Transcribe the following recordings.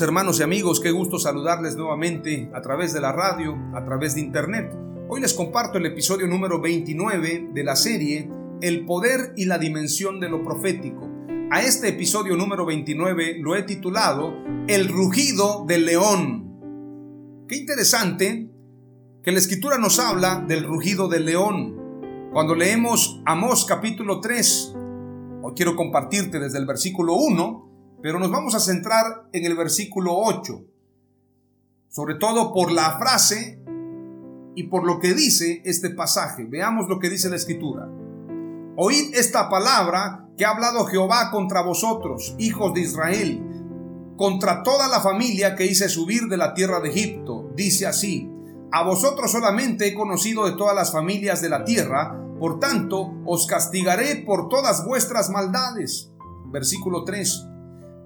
Hermanos y amigos, qué gusto saludarles nuevamente a través de la radio, a través de internet. Hoy les comparto el episodio número 29 de la serie El poder y la dimensión de lo profético. A este episodio número 29 lo he titulado El rugido del león. Qué interesante que la escritura nos habla del rugido del león. Cuando leemos Amós capítulo 3, hoy quiero compartirte desde el versículo 1, pero nos vamos a centrar en el versículo 8, sobre todo por la frase y por lo que dice este pasaje. Veamos lo que dice la escritura. Oíd esta palabra que ha hablado Jehová contra vosotros, hijos de Israel, contra toda la familia que hice subir de la tierra de Egipto. Dice así, a vosotros solamente he conocido de todas las familias de la tierra, por tanto os castigaré por todas vuestras maldades. Versículo 3.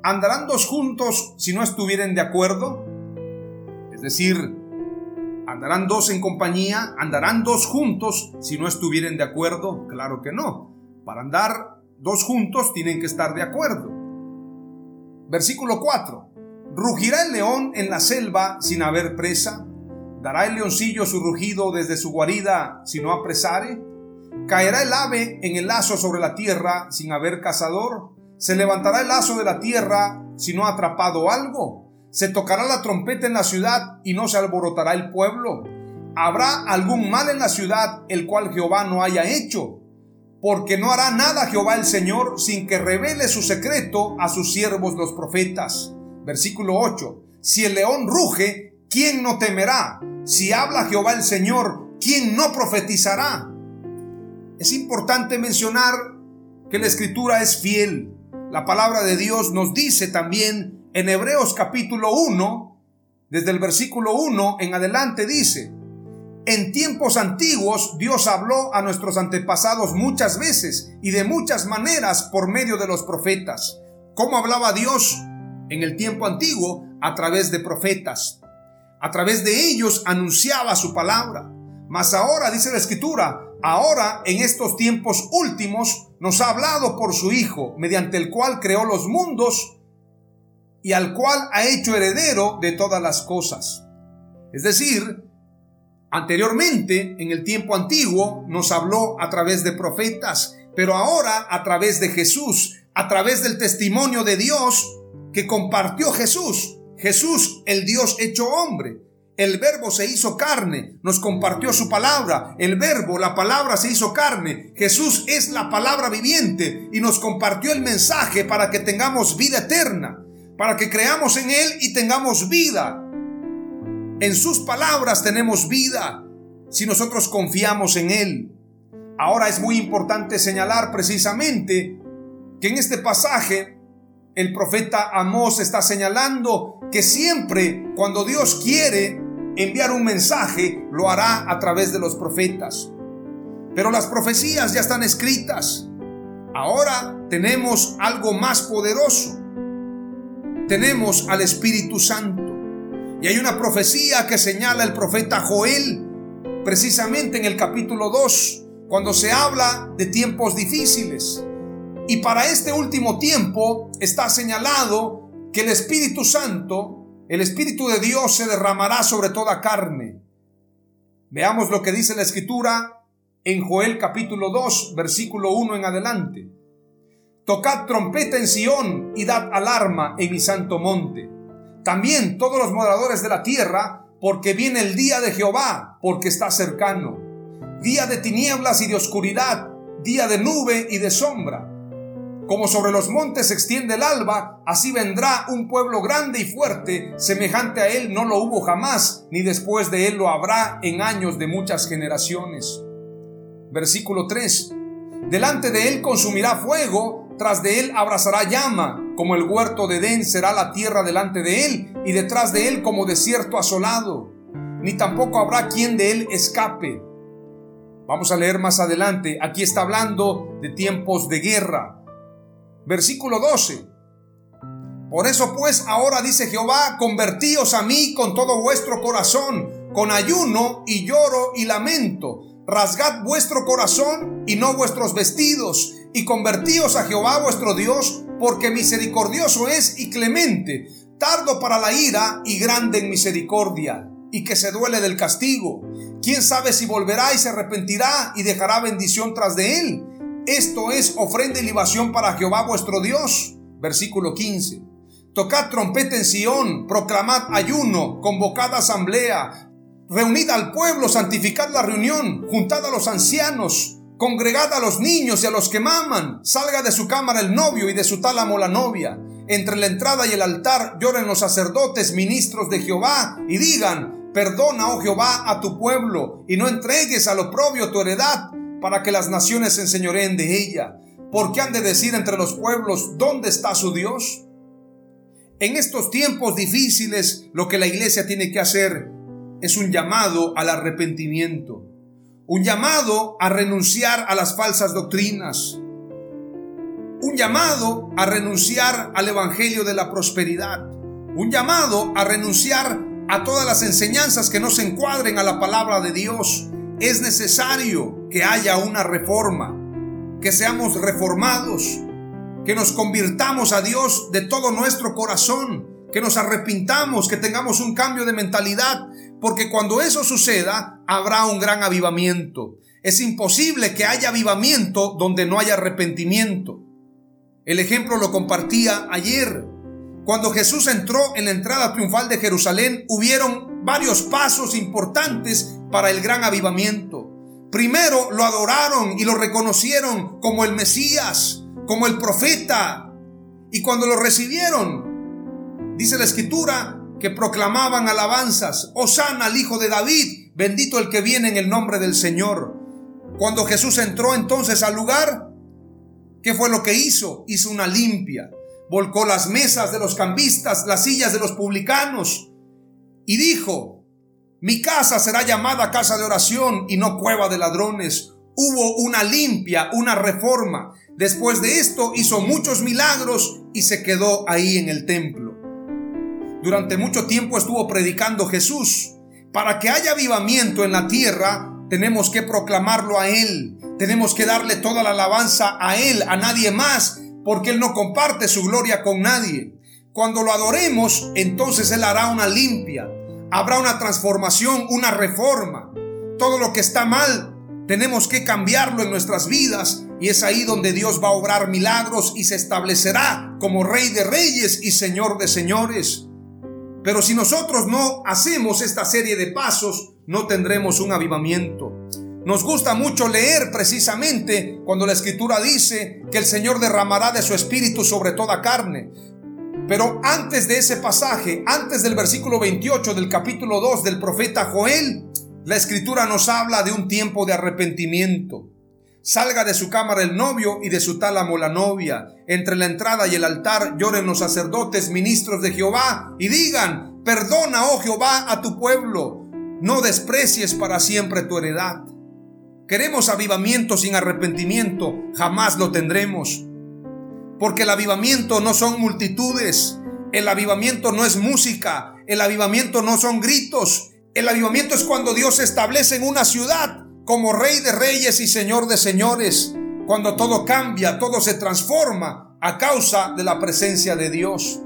¿Andarán dos juntos si no estuvieren de acuerdo? Es decir, ¿andarán dos en compañía? ¿Andarán dos juntos si no estuvieren de acuerdo? Claro que no. Para andar dos juntos tienen que estar de acuerdo. Versículo 4. ¿Rugirá el león en la selva sin haber presa? ¿Dará el leoncillo su rugido desde su guarida si no apresare? ¿Caerá el ave en el lazo sobre la tierra sin haber cazador? ¿Se levantará el lazo de la tierra si no ha atrapado algo? ¿Se tocará la trompeta en la ciudad y no se alborotará el pueblo? ¿Habrá algún mal en la ciudad el cual Jehová no haya hecho? Porque no hará nada Jehová el Señor sin que revele su secreto a sus siervos los profetas. Versículo 8. Si el león ruge, ¿quién no temerá? Si habla Jehová el Señor, ¿quién no profetizará? Es importante mencionar que la escritura es fiel. La palabra de Dios nos dice también en Hebreos capítulo 1, desde el versículo 1 en adelante dice, en tiempos antiguos Dios habló a nuestros antepasados muchas veces y de muchas maneras por medio de los profetas. ¿Cómo hablaba Dios en el tiempo antiguo? A través de profetas. A través de ellos anunciaba su palabra. Mas ahora, dice la escritura, ahora en estos tiempos últimos nos ha hablado por su Hijo, mediante el cual creó los mundos y al cual ha hecho heredero de todas las cosas. Es decir, anteriormente, en el tiempo antiguo, nos habló a través de profetas, pero ahora a través de Jesús, a través del testimonio de Dios que compartió Jesús. Jesús, el Dios hecho hombre. El verbo se hizo carne, nos compartió su palabra. El verbo, la palabra se hizo carne. Jesús es la palabra viviente y nos compartió el mensaje para que tengamos vida eterna, para que creamos en Él y tengamos vida. En sus palabras tenemos vida si nosotros confiamos en Él. Ahora es muy importante señalar precisamente que en este pasaje el profeta Amós está señalando que siempre cuando Dios quiere enviar un mensaje, lo hará a través de los profetas. Pero las profecías ya están escritas. Ahora tenemos algo más poderoso. Tenemos al Espíritu Santo. Y hay una profecía que señala el profeta Joel, precisamente en el capítulo 2, cuando se habla de tiempos difíciles. Y para este último tiempo está señalado que el Espíritu Santo el Espíritu de Dios se derramará sobre toda carne. Veamos lo que dice la Escritura en Joel capítulo 2, versículo 1 en adelante. Tocad trompeta en Sión y dad alarma en mi santo monte. También todos los moradores de la tierra, porque viene el día de Jehová, porque está cercano. Día de tinieblas y de oscuridad, día de nube y de sombra. Como sobre los montes se extiende el alba, así vendrá un pueblo grande y fuerte, semejante a él no lo hubo jamás, ni después de él lo habrá en años de muchas generaciones. Versículo 3. Delante de él consumirá fuego, tras de él abrazará llama, como el huerto de Edén será la tierra delante de él, y detrás de él como desierto asolado. Ni tampoco habrá quien de él escape. Vamos a leer más adelante. Aquí está hablando de tiempos de guerra. Versículo 12. Por eso pues ahora dice Jehová, convertíos a mí con todo vuestro corazón, con ayuno y lloro y lamento. Rasgad vuestro corazón y no vuestros vestidos, y convertíos a Jehová vuestro Dios, porque misericordioso es y clemente, tardo para la ira y grande en misericordia, y que se duele del castigo. ¿Quién sabe si volverá y se arrepentirá y dejará bendición tras de él? Esto es ofrenda y libación para Jehová vuestro Dios. Versículo 15. Tocad trompeta en Sión, proclamad ayuno, convocad asamblea, reunid al pueblo, santificad la reunión, juntad a los ancianos, congregad a los niños y a los que maman, salga de su cámara el novio y de su tálamo la novia. Entre la entrada y el altar lloren los sacerdotes, ministros de Jehová, y digan, perdona, oh Jehová, a tu pueblo, y no entregues al oprobio tu heredad, para que las naciones se enseñoreen de ella. porque han de decir entre los pueblos dónde está su Dios? En estos tiempos difíciles, lo que la iglesia tiene que hacer es un llamado al arrepentimiento, un llamado a renunciar a las falsas doctrinas, un llamado a renunciar al evangelio de la prosperidad, un llamado a renunciar a todas las enseñanzas que no se encuadren a la palabra de Dios, es necesario que haya una reforma, que seamos reformados, que nos convirtamos a Dios de todo nuestro corazón, que nos arrepintamos, que tengamos un cambio de mentalidad, porque cuando eso suceda habrá un gran avivamiento. Es imposible que haya avivamiento donde no haya arrepentimiento. El ejemplo lo compartía ayer. Cuando Jesús entró en la entrada triunfal de Jerusalén, hubieron varios pasos importantes para el gran avivamiento. Primero lo adoraron y lo reconocieron como el Mesías, como el profeta. Y cuando lo recibieron, dice la escritura, que proclamaban alabanzas, Osana al Hijo de David, bendito el que viene en el nombre del Señor. Cuando Jesús entró entonces al lugar, ¿qué fue lo que hizo? Hizo una limpia, volcó las mesas de los cambistas, las sillas de los publicanos y dijo, mi casa será llamada casa de oración y no cueva de ladrones. Hubo una limpia, una reforma. Después de esto hizo muchos milagros y se quedó ahí en el templo. Durante mucho tiempo estuvo predicando Jesús. Para que haya avivamiento en la tierra, tenemos que proclamarlo a Él. Tenemos que darle toda la alabanza a Él, a nadie más, porque Él no comparte su gloria con nadie. Cuando lo adoremos, entonces Él hará una limpia habrá una transformación, una reforma. Todo lo que está mal tenemos que cambiarlo en nuestras vidas y es ahí donde Dios va a obrar milagros y se establecerá como Rey de Reyes y Señor de Señores. Pero si nosotros no hacemos esta serie de pasos, no tendremos un avivamiento. Nos gusta mucho leer precisamente cuando la escritura dice que el Señor derramará de su espíritu sobre toda carne. Pero antes de ese pasaje, antes del versículo 28 del capítulo 2 del profeta Joel, la escritura nos habla de un tiempo de arrepentimiento. Salga de su cámara el novio y de su tálamo la novia. Entre la entrada y el altar lloren los sacerdotes, ministros de Jehová, y digan, perdona, oh Jehová, a tu pueblo, no desprecies para siempre tu heredad. Queremos avivamiento sin arrepentimiento, jamás lo tendremos. Porque el avivamiento no son multitudes, el avivamiento no es música, el avivamiento no son gritos, el avivamiento es cuando Dios se establece en una ciudad como rey de reyes y señor de señores, cuando todo cambia, todo se transforma a causa de la presencia de Dios.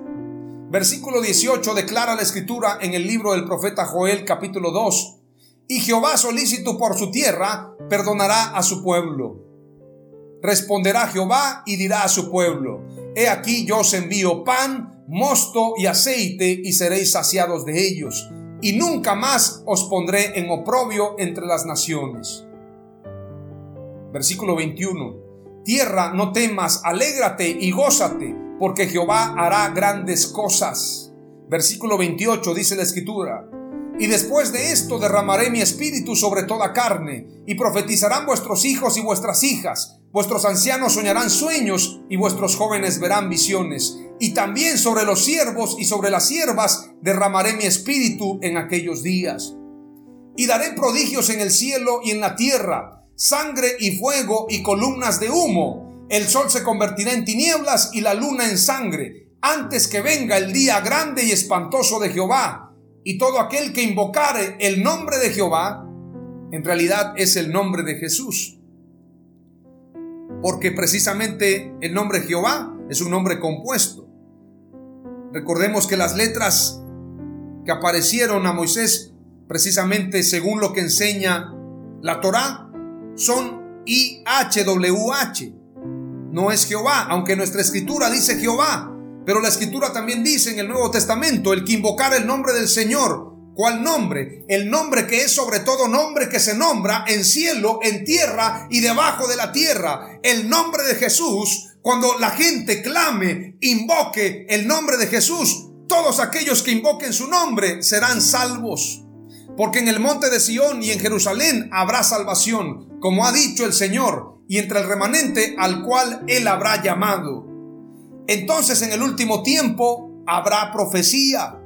Versículo 18 declara la escritura en el libro del profeta Joel capítulo 2. Y Jehová solícito por su tierra perdonará a su pueblo. Responderá Jehová y dirá a su pueblo, He aquí yo os envío pan, mosto y aceite y seréis saciados de ellos, y nunca más os pondré en oprobio entre las naciones. Versículo 21. Tierra, no temas, alégrate y gózate, porque Jehová hará grandes cosas. Versículo 28 dice la escritura. Y después de esto derramaré mi espíritu sobre toda carne, y profetizarán vuestros hijos y vuestras hijas, vuestros ancianos soñarán sueños, y vuestros jóvenes verán visiones. Y también sobre los siervos y sobre las siervas derramaré mi espíritu en aquellos días. Y daré prodigios en el cielo y en la tierra, sangre y fuego y columnas de humo. El sol se convertirá en tinieblas y la luna en sangre, antes que venga el día grande y espantoso de Jehová y todo aquel que invocare el nombre de Jehová, en realidad es el nombre de Jesús. Porque precisamente el nombre Jehová es un nombre compuesto. Recordemos que las letras que aparecieron a Moisés, precisamente según lo que enseña la Torá, son IHWH. No es Jehová, aunque nuestra escritura dice Jehová, pero la escritura también dice en el Nuevo Testamento, el que invocara el nombre del Señor. ¿Cuál nombre? El nombre que es sobre todo nombre que se nombra en cielo, en tierra y debajo de la tierra. El nombre de Jesús. Cuando la gente clame, invoque el nombre de Jesús, todos aquellos que invoquen su nombre serán salvos. Porque en el monte de Sión y en Jerusalén habrá salvación, como ha dicho el Señor, y entre el remanente al cual Él habrá llamado. Entonces en el último tiempo habrá profecía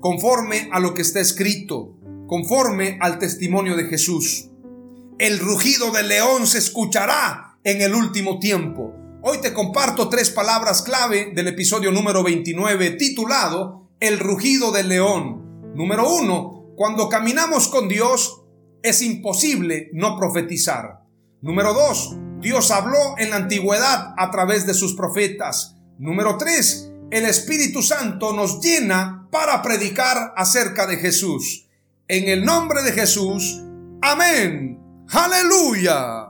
conforme a lo que está escrito, conforme al testimonio de Jesús. El rugido del león se escuchará en el último tiempo. Hoy te comparto tres palabras clave del episodio número 29 titulado El rugido del león. Número uno, cuando caminamos con Dios es imposible no profetizar. Número dos, Dios habló en la antigüedad a través de sus profetas. Número 3. El Espíritu Santo nos llena para predicar acerca de Jesús. En el nombre de Jesús. Amén. Aleluya.